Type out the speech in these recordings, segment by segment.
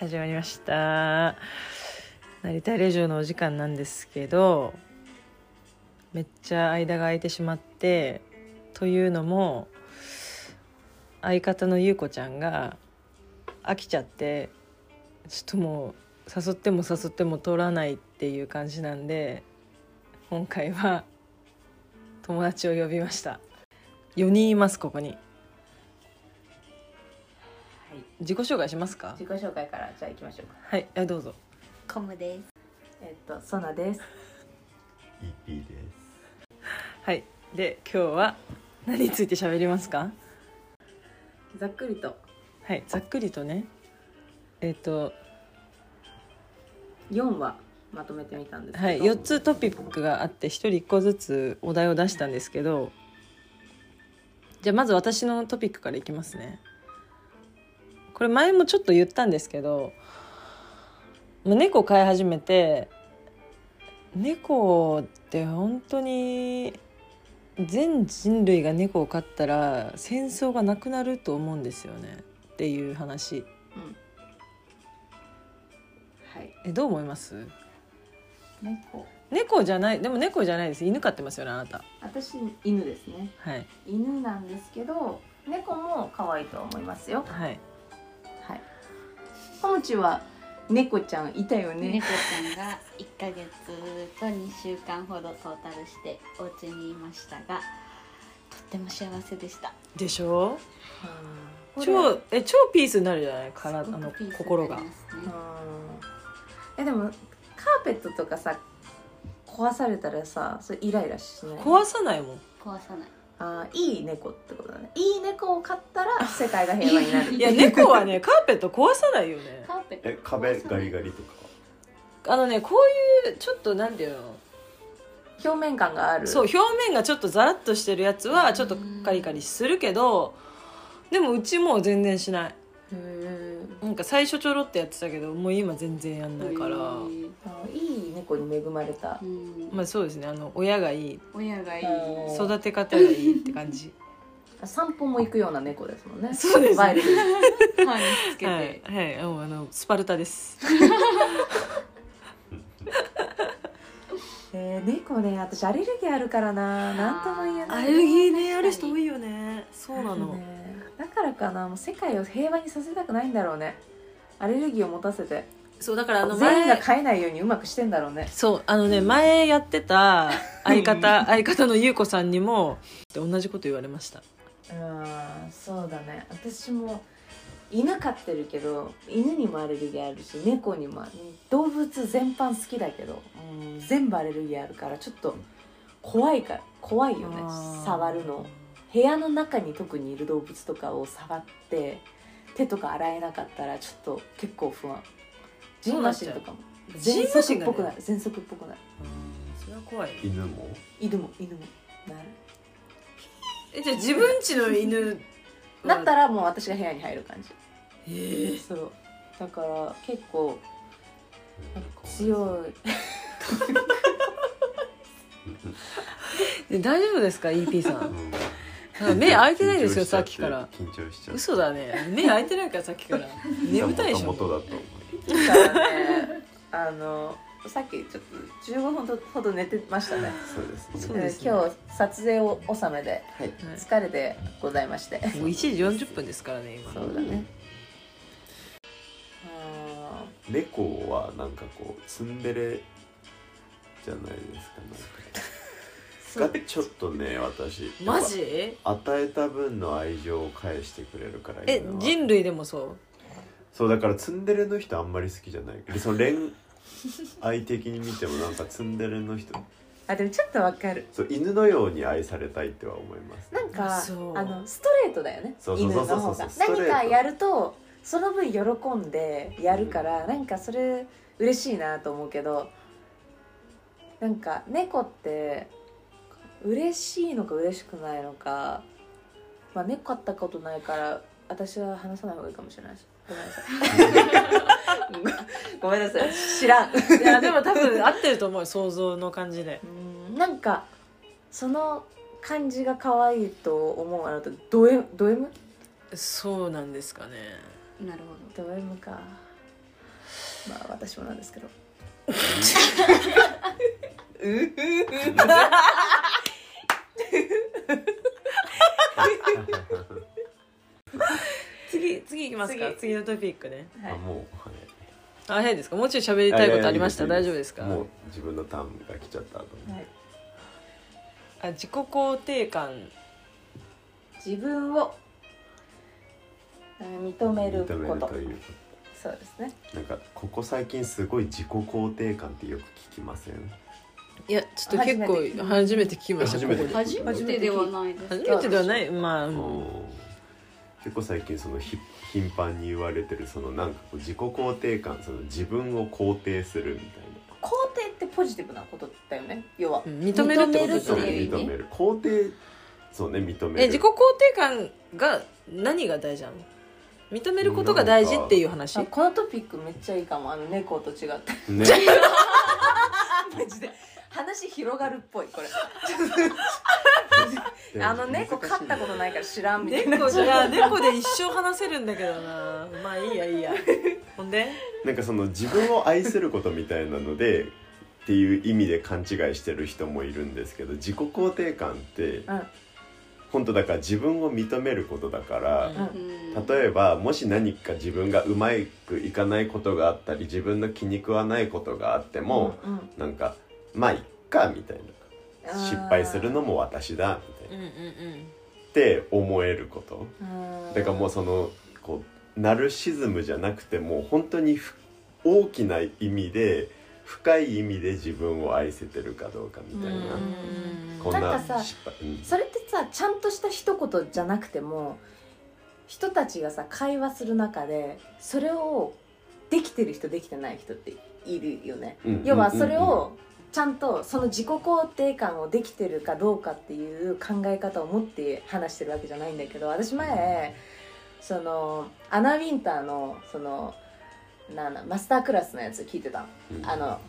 始まりました。成田レジョのお時間なんですけどめっちゃ間が空いてしまってというのも相方の優子ちゃんが飽きちゃってちょっともう誘っても誘っても通らないっていう感じなんで今回は友達を呼びました。4人いますここに、自己紹介しますか？自己紹介からじゃあ行きましょうか。はい。あどうぞ。コムです。えっと、ソナです。EP です。はい。で今日は何について喋りますか？ざっくりと。はい。ざっくりとね。えっ、と4話まとめてみたんですけど、はい。4つトピックがあって1人1個ずつお題を出したんですけど。じゃあまず私のトピックからいきますねこれ前もちょっと言ったんですけどまあ猫飼い始めて猫って本当に全人類が猫を飼ったら戦争がなくなると思うんですよねっていう話うんはい、えどう思います？猫。猫じゃないでも猫じゃないです犬飼ってますよねあなた私犬ですね。はい犬なんですけど、猫も可愛いと思いますよ。はいはい。コムチは猫ちゃんいたよね。猫ちゃんが1ヶ月と2週間ほどトータルしてお家にいましたがとっても幸せでした。でしょ？うん超え超ピースになるじゃないからあの心が。ねうん。えでもカーペットとかさ壊されたらさそれイライラしない？壊さない。もん壊さないあーいい猫ってことだね。いい猫を飼ったら世界が平和になるいや猫はねカーペット壊さないよね。カーペットえ壁ガリガリとか？あのねこういうちょっとなんていうの？表面感がある。そう表面がちょっとザラッとしてるやつはちょっとカリカリするけどでもうちもう全然しない。なんか最初ちょろってやってたけどもう今全然やんないから。いい猫に恵まれた。うん。まあそうですね。あの親がいい。親がいい。うん。育て方がいいって感じ。散歩も行くような猫ですもんね。そうですね。ワイに歯につけて、はい、はい、もうあのスパルタです。えー、猫ね私アレルギーあるからな。何とも言えないアレルギーねある人多いよね。そうなの、ね。だからかな。もう世界を平和にさせたくないんだろうね。アレルギーを持たせてそうだからあの全員が前飼えないようにうまくしてんだろうね。そうあのね前やってた相方相方の優子さんにも同じこと言われました。うんそうだね。私も犬飼ってるけど犬にもアレルギーあるし猫にも。ある動物全般好きだけど、うん、全部アレルギーあるからちょっと怖いから怖いよね。あー。触るの。部屋の中に特にいる動物とかを触って手とか洗えなかったらちょっと結構不安ジンマシンとかも。ジン喘マシンがね。息っぽくなる喘息っぽくなるそれは怖い。犬も？犬も犬も。なるえじゃあ自分家の犬 だったらもう私が部屋に入る感じ。ええそう。だから結構強い。で大丈夫ですか？EP さうん。目開いてないですよさっきから。緊張しちゃって嘘だね。目開いてないからさっきから。眠たいでしょ。元々だと。思うねあのさっきちょっと15分ほど寝てましたね。そうですね。そうですね。今日撮影を納めではい。疲れてございまして。もう1時40分ですからね今そうだね。あ猫はなんかこうツンデレじゃないですかなんか。がちょっとね私。マジ？与えた分の愛情を返してくれるからえ人類でもそう？そうだからツンデレの人あんまり好きじゃない。でその恋愛的に見てもなんかツンデレの人。ーあでもちょっとわかる。そう犬のように愛されたいっては思います。なんかそう。あのストレートだよね。そうそう犬のそうそう。方が。何かやるとその分喜んでやるから、なんかそれ嬉しいなと思うけどなんか猫って嬉しいのか嬉しくないのかまあ猫飼ったことないから私は話さない方がいいかもしれないですごめんなさい。ごめんなさい。知らん。いやでも多分合ってると思うよ想像の感じで。うん。なんかその感じが可愛いと思うあなたド M ド M そうなんですかね。なるほド M か。まあ私もなんですけど次次いきますか。次。次のトピックね。はい。あもうはい。あ早いですか。もうちょい喋りたいことありました？いやいやいい大丈夫ですか？もう自分のターンが来ちゃったと思はい。あ自己肯定感。自分をうん認める認めことるというそうですね。なんかここ最近すごい自己肯定感ってよく聞きません？いやちょっと結構初めて聞きました。初めてここで。初めてではないです初めてではない。まあ、うん。うん結構最近そのひ頻繁に言われてるそのなんかこう自己肯定感その自分を肯定するみたい肯定ってポジティブなことだよね要は。うん認めるってこと認めるですよね。認める肯定そうね認めるえ自己肯定感が何が大事なの？認めることが大事っていう話？あこのトピックめっちゃいいかも。あの猫と違って。ね。マジで話広がるっぽいこれ。あの猫飼ったことないから知らんみたいな。猫じゃ猫で一生話せるんだけどな。まあいいやいいや。ほんで？なんかその自分を愛することみたいなのでっていう意味で勘違いしてる人もいるんですけど自己肯定感ってうん。本当だから自分を認めることだから、うん。うん。例えばもし何か自分がうまくいかないことがあったり自分の気に食わないことがあっても、うんうん。なんかまあいっかみたいな。失敗するのも私だみたいな、って思えること。うんだからもうそのこうナルシズムじゃなくてもう本当にふ大きな意味で深い意味で自分を愛せてるかどうかみたいな、うんこんななんかさ失敗、うん。それってさちゃんとした一言じゃなくても人たちがさ会話する中でそれをできてる人できてない人っているよね、うん。要はそれをちゃんとその自己肯定感をできてるかどうかっていう考え方を持って話してるわけじゃないんだけど私前そのアナ・ウィンターのそのなんだマスタークラスのやつ聞いてたの。うん。あの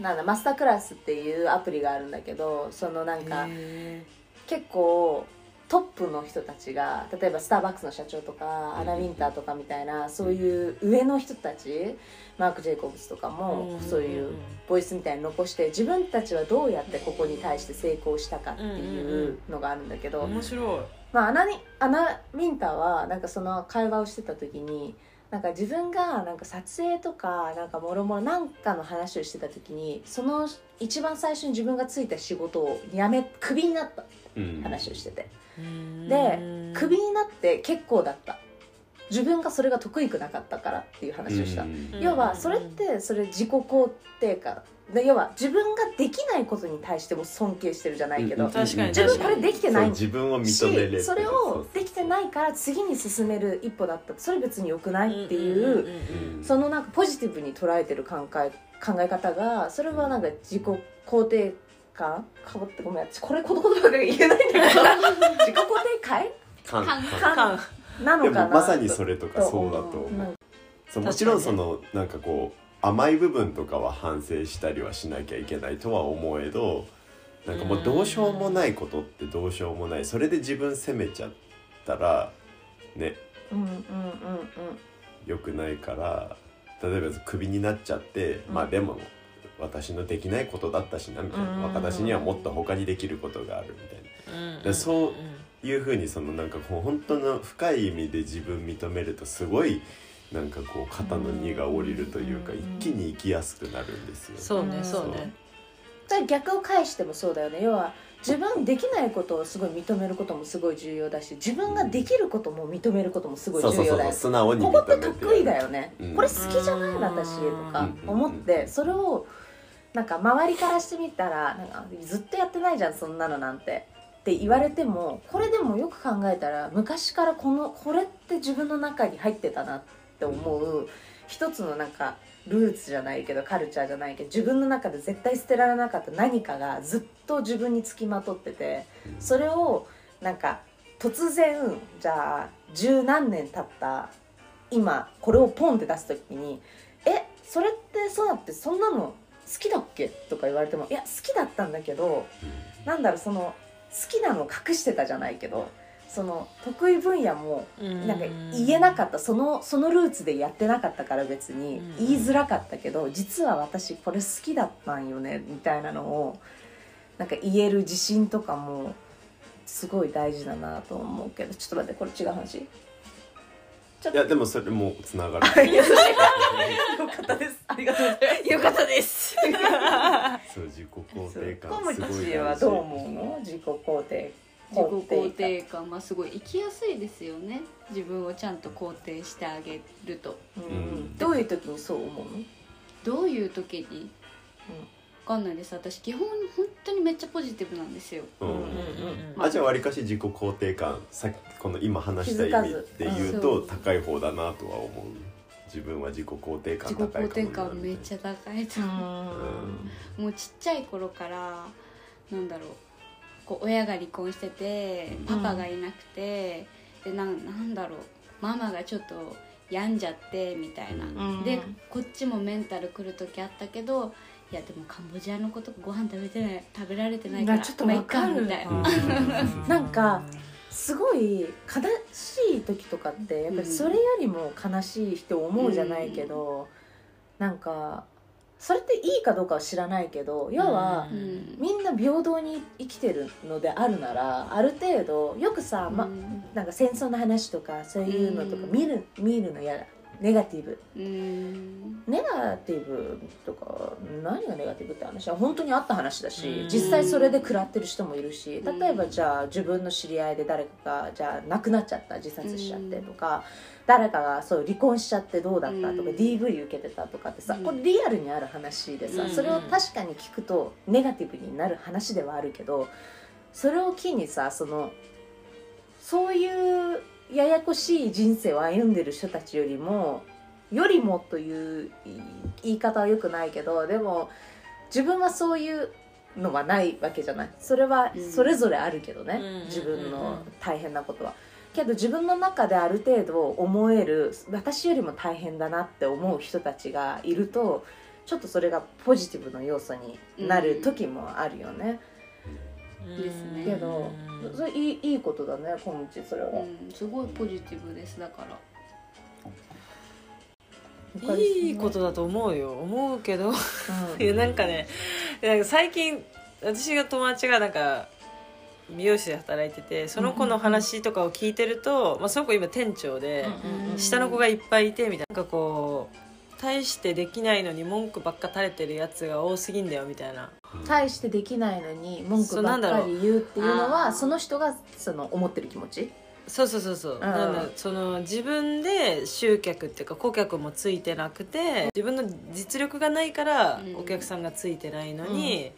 なんだマスタークラスっていうアプリがあるんだけどそのなんかへ結構トップの人たちが例えばスターバックスの社長とかアナ・ウィンターとかみたいなそういう上の人たちマーク・ジェイコブスとかーもそういうボイスみたいに残して自分たちはどうやってここに対して成功したかっていうのがあるんだけど、面白い。まあ、アナにアナ・ウィンターはなんかその会話をしてた時になんか自分がなんか撮影とかなんかもろもろなんかの話をしてた時にその一番最初に自分がついた仕事を辞めクビになった。うん。話をしてて。ででクビになって結構だった。自分がそれが得意くなかったからっていう話をした、うん。要はそれってそれ自己肯定感。で要は自分ができないことに対しても尊敬してるじゃないけど、うん確かに自分これできてない自分を認めれる。しそれをできてないから次に進める一歩だった。それ別に良くないっていう,、うんそのなんかポジティブに捉えてる考え考え方がそれはなんか自己肯定感？かぶってごめん。私これこの言葉が言えないんだけど。自己肯定感。感。感。なのかな？もまさにそれとかとそうだと思う、うん。そうもちろんそのなんかこう甘い部分とかは反省したりはしなきゃいけないとは思えどなんかもうどうしようもないことってどうしようもない。それで自分責めちゃったらね。うんうんうんうん。良くないから例えばクビになっちゃって、うん。まあでも私のできないことだったしなみたいな、うん私にはもっと他にできることがあるみたいな。でそういうふうにそのなんかこう本当の深い意味で自分認めるとすごいなんかこう肩の荷が下りるというかうん。一気に生きやすくなるんですよ。そうねうん。そうね。だ逆を返してもそうだよね。要は自分できないことをすごい認めることもすごい重要だし自分ができることも認めることもすごいそうそうそう重要だよ素直にここって得意だよね、うん。これ好きじゃない私とか思ってそれをなんか周りからしてみたらなんかずっとやってないじゃんそんなのなんて。って言われてもこれでもよく考えたら昔からこのこれって自分の中に入ってたなって思う一つのなんかルーツじゃないけどカルチャーじゃないけど自分の中で絶対捨てられなかった何かがずっと自分につきまとっててうんそれをなんか突然じゃあ十何年経った今これをポンって出す時に「えそれってそうだってそんなの好きだっけ?」とか言われても「いや好きだったんだけどなんだろうその好きなのを隠してたじゃないけどその得意分野もうん。なんか言えなかった。そのそのルーツでやってなかったから別に。うん。言いづらかったけど実は私これ好きだったんよねみたいなのをなんか言える自信とかもすごい大事だなと思うけど。ちょっと待ってこれ違う話。いやでもそれもつながる。よかったです。ありがとうございます。よかったです。そう自己肯定感すごいチはどう思うの？自己肯定自己肯定感まあすごい生きやすいですよね。自分をちゃんと肯定してあげると。うん。うんどういう時にそう思うの？どういう時に？分かんないです。私基本本当にめっちゃポジティブなんですよ。うん。うんうんあじゃあわりかし自己肯定感さっきこの今話した意味で言う気づと高い方だなとは思う？自分は自己肯定感自己高い肯定かもな感めっちゃ高いとう。思う、もうちっちゃい頃からなんだろうこう親が離婚しててうん。パパがいなくて、でなんなんだろう。ママがちょっと病んじゃってみたいな、ん。でこっちもメンタルくる時あったけどいやでもカンボジアの子とかご飯食べてない食べられてないからなちょっとわかる。っみたいな、うん。なんかすごい悲しい時とかってやっぱりそれよりも悲しい人思うじゃないけど、なんかそれっていいかどうかは知らないけど要は、うん。みんな平等に生きてるのであるならある程度よくさ、ま、うん。なんか戦争の話とかそういうのとかうん。見る見るの嫌だ。ネガティブ。うん。ネガティブとか何がネガティブって話？は本当にあった話だしうん。実際それで食らってる人もいるしうん。例えばじゃあ自分の知り合いで誰かがじゃあ亡くなっちゃった自殺しちゃってとか誰かがそう離婚しちゃってどうだったとかうん。DV 受けてたとかってさうん。これリアルにある話でさうん。それを確かに聞くとネガティブになる話ではあるけどそれを機にさそのそういうややこしい人生を歩んでる人たちよりもよりもという言い方はよくないけどでも自分はそういうのはないわけじゃない。それはうん。それぞれあるけどね、うん。自分の大変なことは。けど自分の中である程度思える私よりも大変だなって思う人たちがいるとちょっとそれがポジティブの要素になる時もあるよね、ですねけどそれいいいいことだね今日それは、うんすごいポジティブですだから。いいことだと思うよ。思うけど。うん。いやなんかねなんか最近私が友達がなんか美容師で働いててその子の話とかを聞いてると、まあ、その子今店長で、うんうん下の子がいっぱいいてみたいな。なんかこう大してできないのに文句ばっか垂れてるやつが多すぎんだよみたいな。大してできないのに文句ばっかり言うっていうのはその人がその思ってる気持ち？そうそうそうそう、なんだその自分で集客っていうか顧客もついてなくて自分の実力がないからうん。お客さんがついてないのに、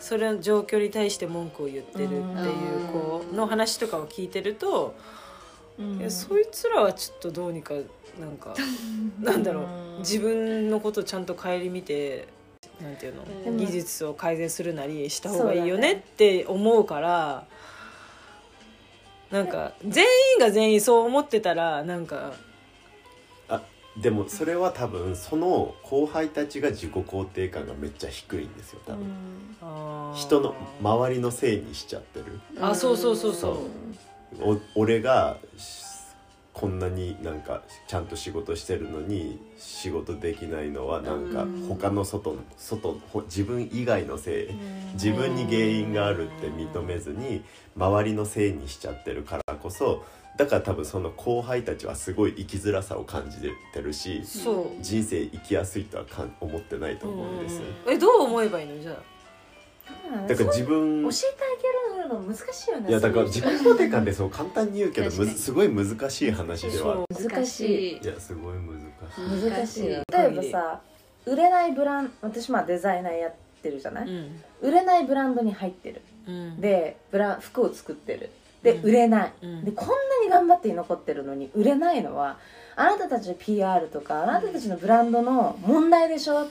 それの状況に対して文句を言ってるっていう子の話とかを聞いてると、いやそいつらはちょっとどうにかなんかなんだろう。自分のことをちゃんと顧みてなんていうの、うん技術を改善するなりした方がいいよねね。って思うからなんか全員が全員そう思ってたらなんかあでもそれは多分その後輩たちが自己肯定感がめっちゃ低いんですよ多分、人の周りのせいにしちゃってる。あそうそうそうそう。お俺がしこんなになんかちゃんと仕事してるのに仕事できないのはなんかうん。他の外の外ほ自分以外のせい自分に原因があるって認めずに周りのせいにしちゃってるからこそだから多分その後輩たちはすごい生きづらさを感じてるしそう。人生生きやすいとはかん思ってないと思うんですよ。えどう思えばいいの？じゃあ。うんだから自分教えてあげるの難しいよねいやだから自己そういう人肯定感ってそう簡単に言うけどむすごい難しい話では。ある難しい。いやすごい難しい。難しい例えばさ売れないブラン私まあデザイナーやってるじゃない、うん。売れないブランドに入ってる。うん。でブラ服を作ってるで、うん。売れない。うん。でこんなに頑張って残ってるのに売れないのはあなたたちの PR とかあなたたちのブランドの問題でしょ？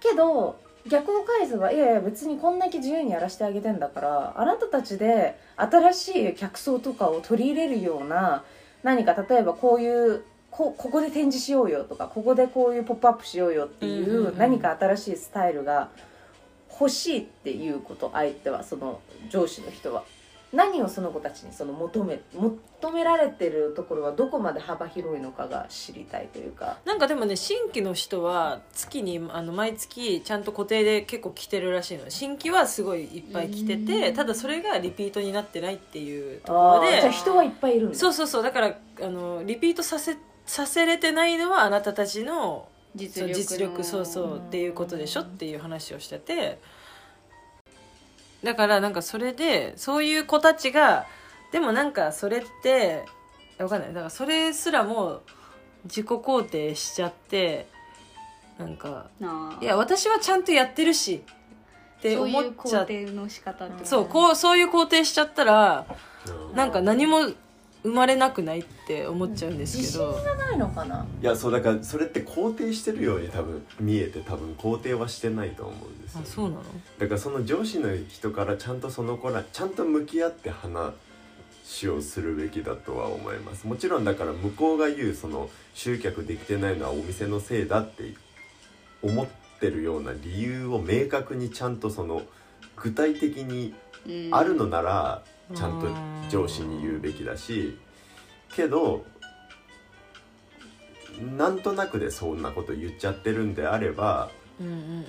けど逆を返せばいやいや別にこんだけ自由にやらせてあげてんだからあなたたちで新しい客層とかを取り入れるような何か例えばこういうこここで展示しようよとかここでこういうポップアップしようよっていう何か新しいスタイルが欲しいっていうこと相手はその上司の人は。何をその子たちにその求め求められてるところはどこまで幅広いのかが知りたいというか。なんかでもね新規の人は月にあの毎月ちゃんと固定で結構来てるらしいの。新規はすごいいっぱい来ててただそれがリピートになってないっていうところで。じゃあ人はいっぱいいるんだ。そうそうそうだからあのリピートさせさせれてないのはあなたたちの実力の実力そうそうっていうことでしょっていう話をしててだからなんかそれでそういう子たちがでもなんかそれってわかんない。だからそれすらも自己肯定しちゃってなんかいや私はちゃんとやってるしって思っちゃそういう肯定の仕方そうこうそういう肯定しちゃったらうんなんか何も生まれなくないって思っちゃうんですけど、ないのかな？いやそうだからそれって肯定してるように多分見えて多分肯定はしてないと思うんですよ。あそうなの？だからその上司の人からちゃんとその子らちゃんと向き合って話をするべきだとは思います。もちろんだから向こうが言うその集客できてないのはお店のせいだって思ってるような理由を明確にちゃんとその具体的にうんあるのならちゃんと上司に言うべきだしけどなんとなくでそんなこと言っちゃってるんであればうんうん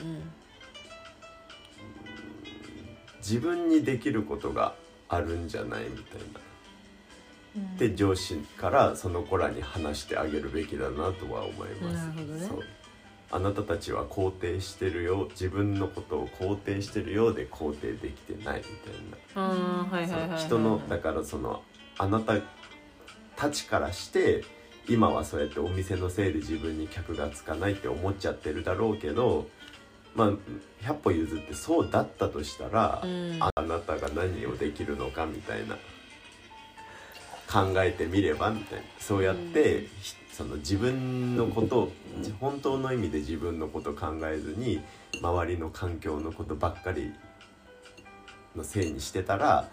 自分にできることがあるんじゃないみたいな。で上司からその子らに話してあげるべきだなとは思います。なるほどねあなたたちは肯定してるよ自分のことを肯定してるようで肯定できてないみたいな。人のだからそのあなたたちからして今はそうやってお店のせいで自分に客がつかないって思っちゃってるだろうけどまあ100歩譲ってそうだったとしたら、うん。あなたが何をできるのかみたいな考えてみればみたいなそうやって、ひその自分のことを本当の意味で自分のこと考えずに周りの環境のことばっかりのせいにしてたら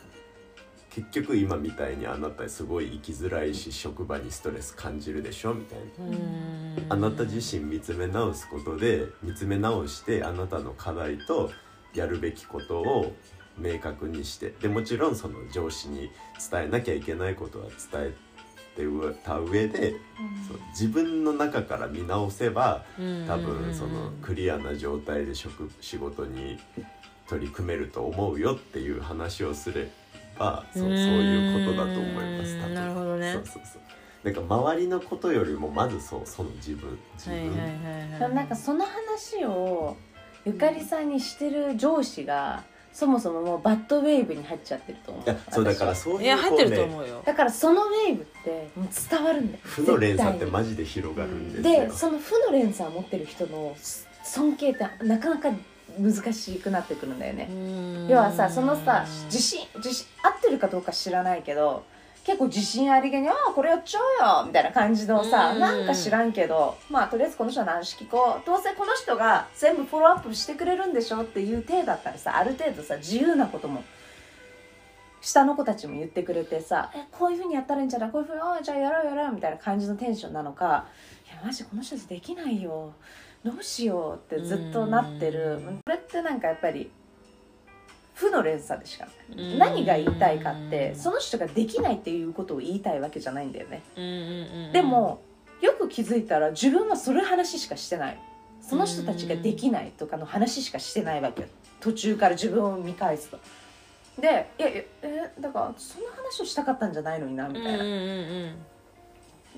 結局今みたいにあなたすごい生きづらいし職場にストレス感じるでしょみたいな。うんあなた自身見つめ直すことで見つめ直してあなたの課題とやるべきことを明確にして。でもちろんその上司に伝えなきゃいけないことは伝えてた上で、そう自分の中から見直せば多分そのクリアな状態で職仕事に取り組めると思うよっていう話をすればそうそういうことだと思います多分。なるほどね。そうそうそう。なんか周りのことよりもまずそうその自分自分、はいはいはいではい。もなんかその話をゆかりさんにしてる上司がそもそももうバッドウェーブに入っちゃってると思う。いやそうだからそういういや入ってるとこ思うよ。だからそのウェーブってもう伝わるんだよ負の連鎖ってマジで広がるんですに。よでその負の連鎖を持ってる人の尊敬ってなかなか難しくなってくるんだよね。要はさそのさ自信自信合ってるかどうか知らないけど結構自信ありげに「ああこれやっちゃうよ」みたいな感じのさうん。なんか知らんけどまあとりあえずこの人の話聞こう。どうせこの人が全部フォローアップしてくれるんでしょっていう体だったらさある程度さ自由なことも下の子たちも言ってくれてさ「えこういうふうにやったらいいんじゃない？こういうふうにああじゃあやろうやろう」みたいな感じのテンションなのか「いやマジこの人たちできないよ。どうしよう」ってずっとなってる。うん。これってなんかやっぱり負の連鎖でしかない。うん。何が言いたいかってその人ができないっていうことを言いたいわけじゃないんだよね。でもよく気づいたら自分はそれ話しかしてない。その人たちができないとかの話しかしてないわけ途中から自分を見返すと。で「いやいやえだからそんな話をしたかったんじゃないのにな」みたいな、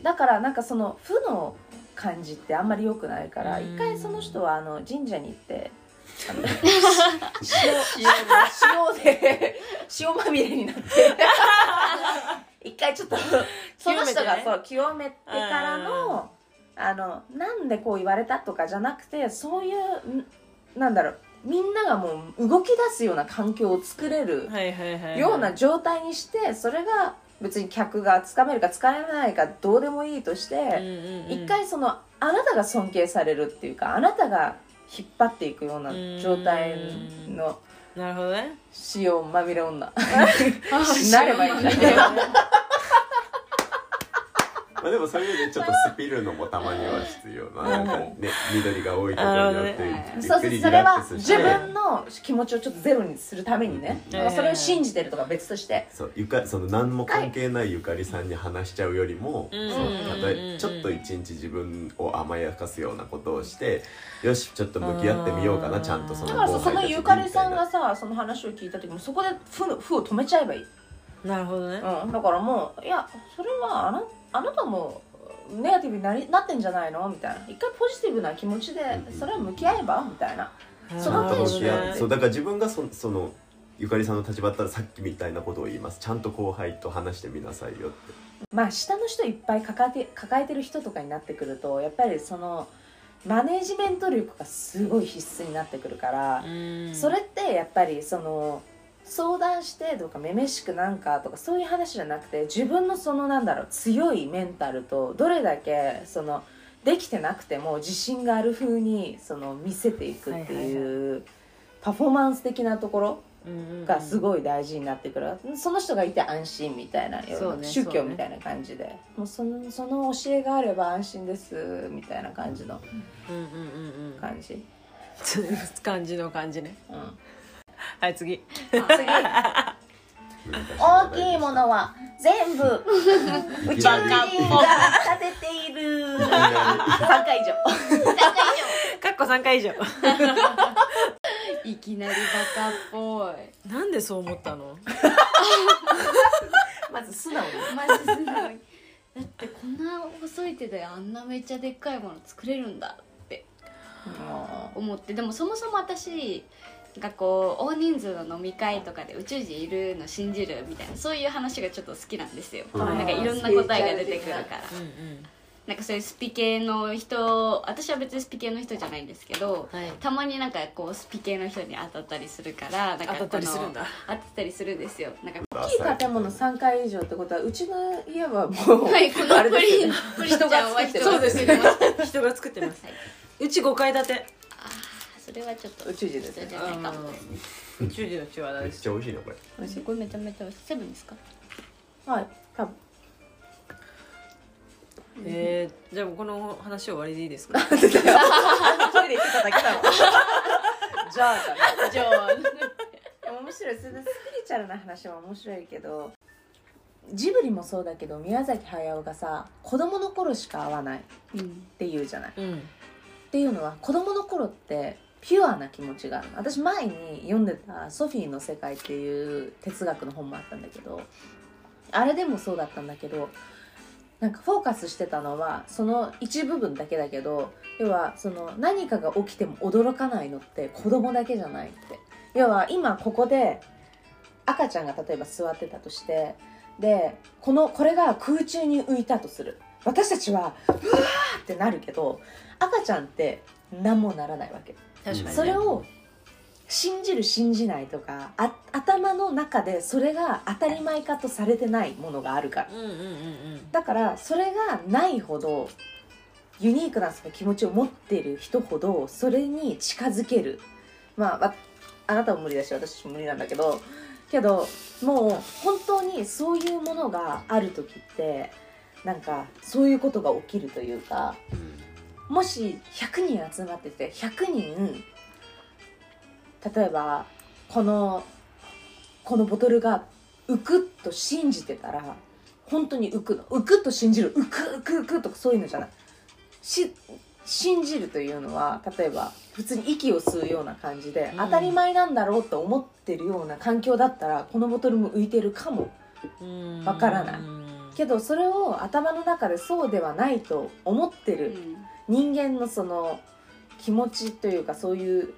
だからなんかその負の感じってあんまり良くないからうん。一回その人はあの神社に行ってあの塩塩で塩まみれになって一回ちょっとその人がそう清めてからのあのなんでこう言われたとかじゃなくてそういうんなんだろうみんながもう動き出すような環境を作れるような状態にしてそれが別に客がつかめるかつかめないかどうでもいいとして、一回そのあなたが尊敬されるっていうかあなたが引っ張っていくような状態のなるほどね。塩まみれ女。なればいいんじゃないまあ、でももそういう意味でちょっとスピるのもたまには必要ななんかね緑が多いところによってそうそうくりリラッそれはクスして自分の気持ちをちょっとゼロにするためにね、うん。それを信じてるとか別として、そうゆかその何も関係ないゆかりさんに話しちゃうよりも、うん。そううんたとえちょっと一日自分を甘やかすようなことをしてよしちょっと向き合ってみようかなちゃんとそのだからさその後輩たちにゆかりさんみがさその話を聞いた時もそこで負の負を止めちゃえばいい、なるほどね。うん、だからもういやそれはあなあなたもネガティブになりなってんじゃないの？みたいな。一回ポジティブな気持ちでうんそれは向き合えば？みたいな。そのテンションそうだから自分がそそのゆかりさんの立場だったらさっきみたいなことを言います。ちゃんと後輩と話してみなさいよって。まあ下の人いっぱい抱えて抱えてる人とかになってくるとやっぱりそのマネージメント力がすごい必須になってくるから、うん。それってやっぱりその相談してとかめめしくなんかとかそういう話じゃなくて自分のそのなんだろう強いメンタルとどれだけそのできてなくても自信がある風にその見せていくっていうパフォーマンス的なところがすいごい大事になってくる、その人がいて安心みたいな、宗教みたいな感じで。もうそのその教えがあれば安心ですみたいな感じのうんうんうんうん。感じ、感じの感じね。うん、はい次。次。大きいものは全部宇宙人が立てている。3回以上。かっこ3回以上。いきなりバカっぽい。なんでそう思ったの？まず素直に。マジ素直に。だってこんな細い手であんなめっちゃでっかいもの作れるんだって。思って。でもそもそも私なんかこう大人数の飲み会とかで宇宙人いるの信じるみたいなそういう話がちょっと好きなんですよ、うん。なんかい。ろんな答えが出てくるから。うんうん。なんかそういうスピ系の人私は別にスピ系の人じゃないんですけどはい。たまになんかこうスピ系の人に当たったりするからなんか当たったりするんだ。当たったりするんですよ。なんか大きい建物3階以上ってことはうちの家はもう、はいこのプリンプリンちゃんは人そうです。よよ人が作ってます。はい。うち5階建てそれはちょっと宇宙人ですね。人じゃないかもですね。宇宙人の血はめっちゃ美味しいなこれ。これめちゃめちゃ美味しいセブンですか？はい多分。えー、じゃあもうこの話終わりでいいですか？トイレ行ってただけだろじゃあじゃねじゃあ。面白い。それでスピリチュアルな話は面白いけどジブリもそうだけど宮崎駿がさ子供の頃しか会わないっうんて言うじゃない。うん。っていうのは子供の頃ってピュアな気持ちがある。私前に読んでた「ソフィーの世界」っていう哲学の本もあったんだけどあれでもそうだったんだけどなんかフォーカスしてたのはその一部分だけだけど要はその何かが起きても驚かないのって子供だけじゃないって。要は今ここで赤ちゃんが例えば座ってたとしてでこのこれが空中に浮いたとする。私たちはうわーってなるけど赤ちゃんって何もならないわけ。確かに、ね、それを信じる信じないとかあ頭の中でそれが当たり前かとされてないものがあるから。うんうんうんうん。だからそれがないほどユニークなその気持ちを持っている人ほどそれに近づける。まあわあなたも無理だし私も無理なんだけど。けどもう本当にそういうものがある時ってなんかそういうことが起きるというかもし100人集まってて100人例えばこのこのボトルが浮くと信じてたら本当に浮くの。浮くと信じる。浮く浮く浮くとかそういうのじゃない。し信じるというのは例えば普通に息を吸うような感じで、うん。当たり前なんだろうと思ってるような環境だったらこのボトルも浮いてるかも。うん。わからない。うんけどそれを頭の中でそうではないと思ってる人間のその気持ちというかそういう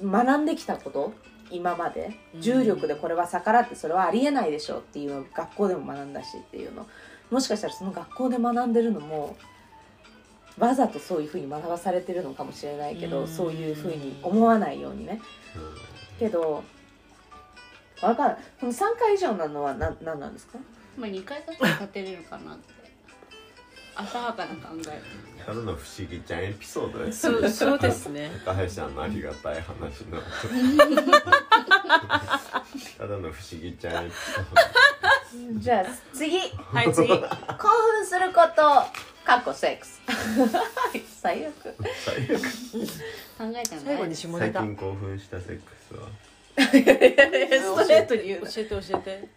うん学んできたこと今までうん。重力でこれは逆らってそれはありえないでしょっていうのを学校でも学んだしっていうの。もしかしたらその学校で学んでるのもわざとそういうふうに学ばされてるのかもしれないけどうん。そういうふうに思わないようにね。けどわかる。この3回以上なのは何何なんですか？まあ2回だったら立てれるかなって。浅はかな考えただの不思議ちゃんエピソードですそうそうですね。高橋さんのありがたい話の。ただの不思議ちゃんエピソーじゃあ次。はい次。興奮することかっこセックス。最悪。最悪。考えたの最後に下ネタ。最近興奮したセックスは？ストレートに言う。な教えて教えて。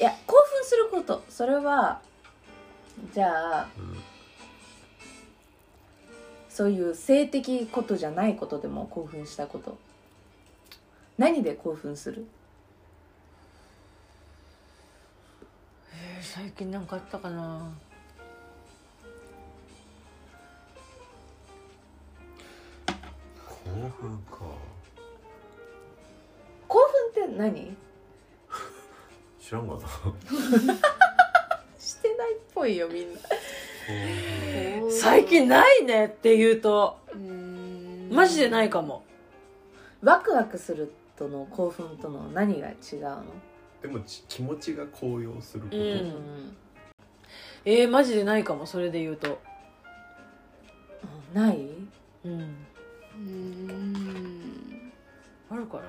いや興奮すること。それはじゃあうんそういう性的ことじゃないことでも興奮したこと。何で興奮する？えー最近なんかあったかな。興奮か。興奮って何？知らんがな してないっぽいよみんな最近ないねって言うとうマジでないかも。ワクワクするとの興奮との何が違うの、でもち気持ちが高揚すること、うんえー、マジでないかもそれで言うと。ない？うん。うーん。あるかな？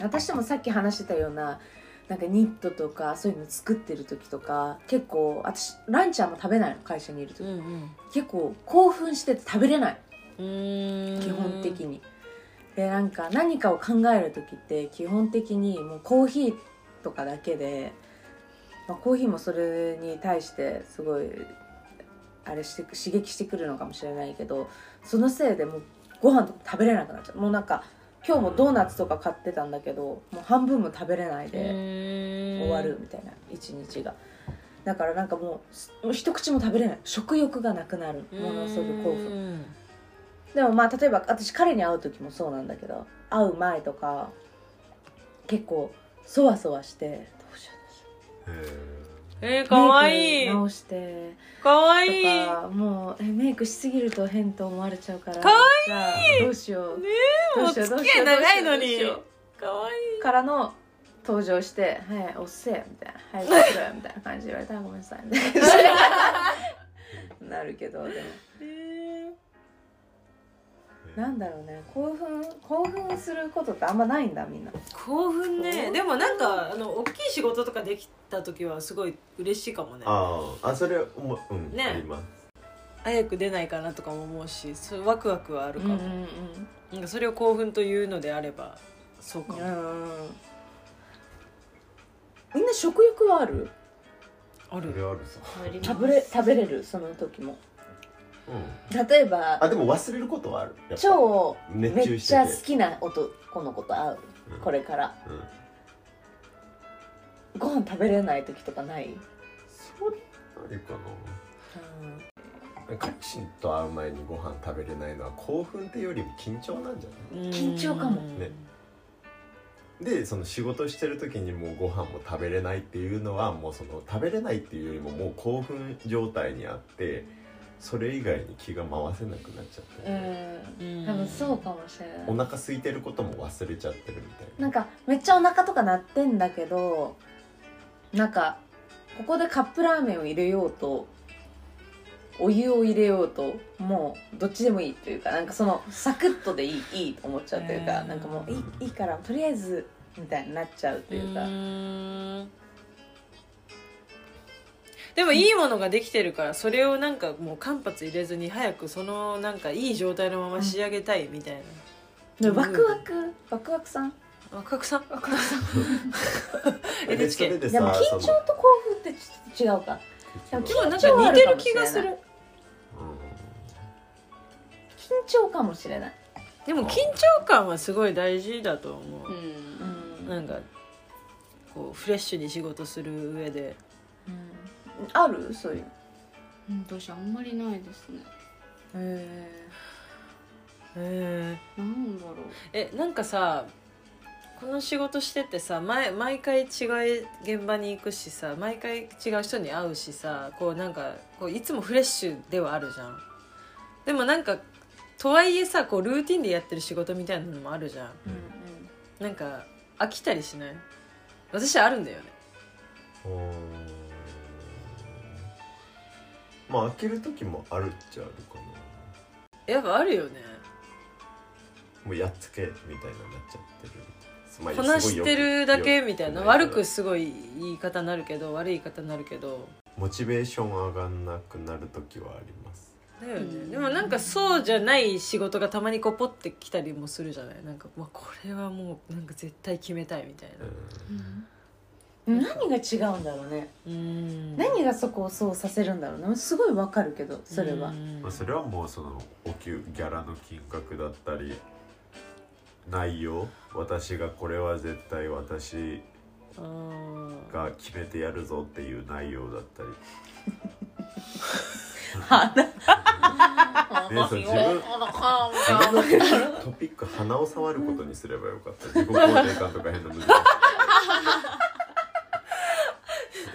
私でもさっき話してたようななんかニットとかそういうの作ってる時とか結構私ランチャーも食べないの会社にいる時、うんうん。結構興奮してて食べれない。基本的に。でなんか何かを考える時って基本的にもうコーヒーとかだけで、まあ、コーヒーもそれに対してすごいあれしてく刺激してくるのかもしれないけどそのせいでもうご飯とか食べれなくなっちゃう。もうなんか今日もドーナツとか買ってたんだけどもう半分も食べれないで終終わるみたいな一日が。だからなんかもうすもう一口も食べれない。食欲がなくなる。ものすごく興奮。奮でもまあ例えば私彼に会う時もそうなんだけど会う前とか結構そわそわしてどうしようどうしよへえー、かわういい直して。かわとい。いかもうえメイクしすぎると変と思われちゃうから。かわじゃあどうしよう、ねどもう付き合い長いのに。かわいい。からの登場して「はいおっせえ」みたいな「はい作る」みたいな感じで言われたらごめんなさいみたいななるけどでも。えなんだろうね。興奮興奮することってあんまないんだみんな。ー興奮ね。でもなんかあの大きい仕事とかできた時はすごい嬉しいかもね。あああそれは思ううん、ね。あります。早く出ないかなとかも思うしそうワクワクはあるかも、うんうんなんかそれを興奮というのであればそうかも、うんみんな食欲はある？ある。あるさ。食べれ食べれる？その時も。うん例えばあでも忘れることはある。やっぱ超めっちゃ好きな男の子と会う。うん。これから。うん。ご飯食べれない時とかない？それあれかな。彼氏と会う前にご飯食べれないのは興奮っていうよりも緊張なんじゃない？緊張かも。ね。でその仕事してる時にもうご飯も食べれないっていうのはもうその食べれないっていうよりももう興奮状態にあってそれ以外に気が回せなくなっちゃって。る、うん。多分そうかもしれおない。腹空いてることも忘れちゃってるみたいな。なんかめっちゃお腹とか鳴ってんだけどなんかここでカップラーメンを入れようとお湯を入れようともうどっちでもいいというかなんかそのサクッとでいいいいと思っちゃうというか、うん。なんかもういいいいからとりあえずみたいになっちゃうというか、んでもいいものができてるからそれをなんかもう間髪入れずに早くそのなんかいい状態のまま仕上げたいみたいでワクワク？ワクワクさん？な若くさん？若くさん。で NHK ででもさ緊張と興奮ってち違うか。でもなんか似てる気がする。緊張かもしれない、でも緊張感はすごい大事だと思う。う、ん。なんかこうフレッシュに仕事する上で。うんある？そういう。うん私あんまりないですね。へへえなんだろう。えなんかさこの仕事しててさ毎毎回違う現場に行くしさ毎回違う人に会うしさこうなんかこういつもフレッシュではあるじゃん。でもなんかとはいえさこうルーティンでやってる仕事みたいなのもあるじゃん。うん。なんか飽きたりしない？私はあるんだよね。うんまあ開ける時もあるっちゃあるかな。やっぱあるよね。もうやっつけみたいなのになっちゃってる。まあこなしてるだけみたいな。よ悪くすごい言い方になるけど悪い言い方になるけど。モチベーション上がんなくなる時はあります。だよね、うんでもなんかそうじゃない仕事がたまにこうポッてきたりもするじゃない。なんか、まあ、これはもうなんか絶対決めたいみたいな。うん何が違うんだろうね。うん。何がそこをそうさせるんだろうね。すごいわかるけどそれは。うん。まあ、それはもうそのお給ギャラの金額だったり内容私がこれは絶対私が決めてやるぞっていう内容だったり。ね、そう自分自分のトピック鼻を触ることにすればよかった。自己肯定感とか変な難し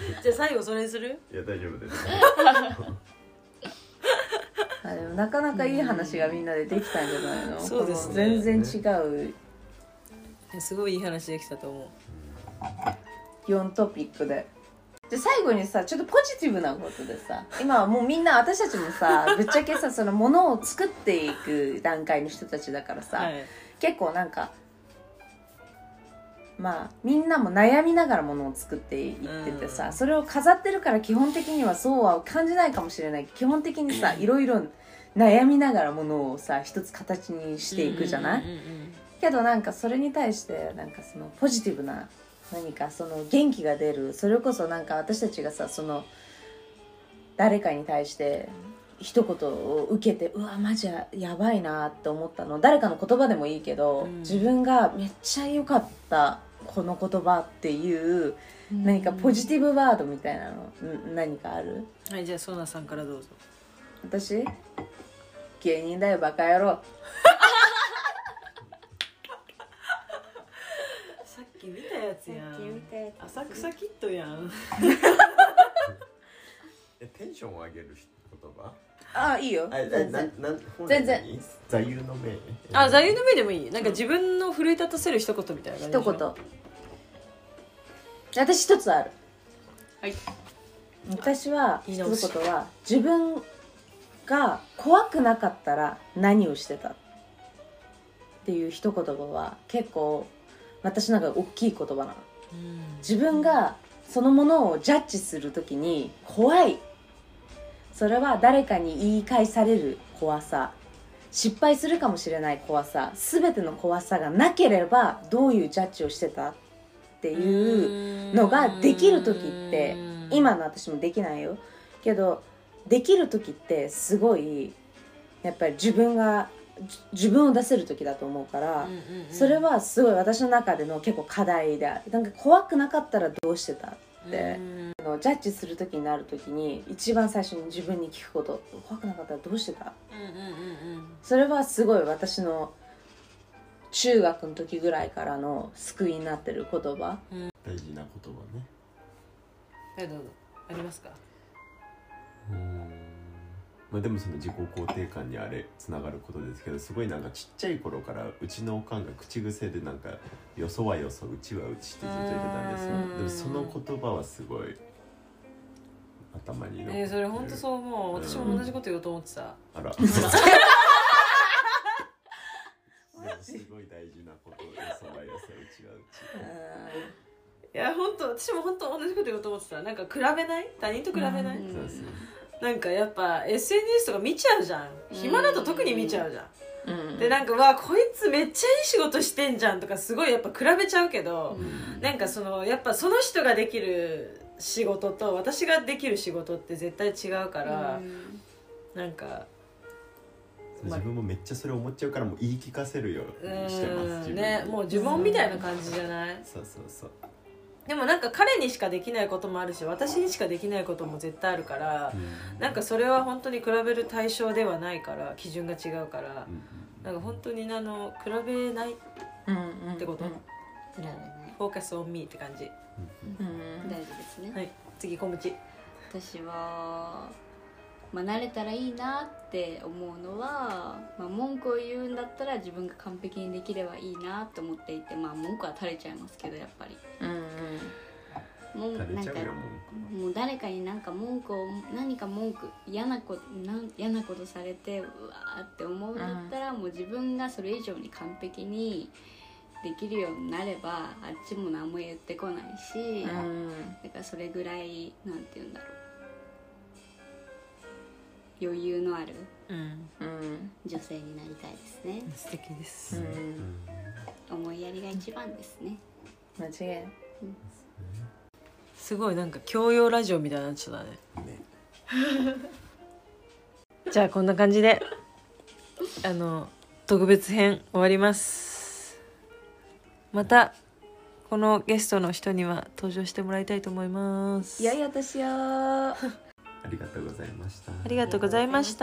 じゃあ最後それにする？いいや大丈夫です。あでもなかなかいい話がみんなでできたんじゃないの？そうですね。この全然違う。いやすごいいい話できたと思う。4トピックで。で最後にさちょっとポジティブなことでさ今はもうみんな私たちもさ ぶっちゃけさそのものを作っていく段階の人たちだからさ、はい。結構なんかまあみんなも悩みながらものを作っていっててさ、うん。それを飾ってるから基本的にはそうは感じないかもしれない基本的にさいろいろ悩みながらものをさ一つ形にしていくじゃない、けどなんかそれに対してなんかそのポジティブな何かその元気が出るそれこそなんか私たちがさその誰かに対して一言を受けてうわマジややばいなって思ったの誰かの言葉でもいいけど、うん。自分がめっちゃ良かったこの言葉っていう何かポジティブワードみたいなのん何かある？はいじゃあソナさんからどうぞ。私？芸人だよバカ野郎。さっき見たやつやん。て浅草キッドやん。えテンションを上げる言葉？あいいよ。あ全然。座右の銘？あ座右の銘でもいい。なんか自分の奮い立たせる一言みたいな感じ一言。私一つある。はい。私は一言は自分が怖くなかったら何をしてた？っていう一言葉は結構私なんか大きい言葉なの。うん。自分がそのものをジャッジするときに怖いそれは誰かに言い返される怖さ。失敗するかもしれない怖さ。全ての怖さがなければどういうジャッジをしてたっていうのができる時って今の私もできないよ。けどできる時ってすごいやっぱり自分がじ自分を出せる時だと思うから、それはすごい私の中での結構課題である。なんか怖くなかったらどうしてた？あのジャッジする時になる時に一番最初に自分に聞くこと。怖くなかったらどうしてた？それはすごい私の中学の時ぐらいからの救いになってる言葉。大事な言葉ね。はいどうぞ。ありますか？うんまあでもその自己肯定感にあれつながることですけどすごいなんかちっちゃい頃からうちのおかんが口癖でなんか「よそはよそうちはうち」ってずっと言ってたんですよ。うん。でもその言葉はすごい頭にえー、それ本当そう思う。私も同じこと言おうと思ってた。あら。すごい大事なことよそはよそうちはうち。いや本当私も本当同じこと言おうと思ってた。なんか比べない？他人と比べない、うん。そうそうなんかやっぱ SNS とか見ちゃうじゃん。暇だと特に見ちゃうじゃん、うん。でなんかわあこいつめっちゃいい仕事してんじゃんとかすごいやっぱ比べちゃうけど、なんかそのやっぱその人ができる仕事と私ができる仕事って絶対違うから、なんか自分もめっちゃそれ思っちゃうからもう言い聞かせるようにしてますうん。自分にねもう呪文みたいな感じじゃない？そうそうそうでもなんか彼にしかできないこともあるし私にしかできないことも絶対あるから、なんかそれは本当に比べる対象ではないから基準が違うから、なんか本当にあの比べないうんうんってことうん。フォーカスオンミーって感じ。うん。大事ですね、はい。次小道私は、まあ、慣れたらいいなって思うのは、まあ、文句を言うんだったら自分が完璧にできればいいなと思っていてまあ文句は垂れちゃいますけどやっぱり。うん文垂れなんかもうもう誰かになんか文句を何か文句嫌なことなん嫌なことされてうわーって思うんだったら、もう自分がそれ以上に完璧にできるようになればあっちも何も言ってこないし、うん。だからそれぐらいなんて言うんだろう。余裕のあるうん。うん。女性になりたいですね。素敵です、うん。思いやりが一番ですね。間違いないすごいなんか教養ラジオみたいになっちゃったね。ね。じゃあこんな感じであの特別編終わります。またこのゲストの人には登場してもらいたいと思います。いやいや私よ ありがとうございました。ありがとうございました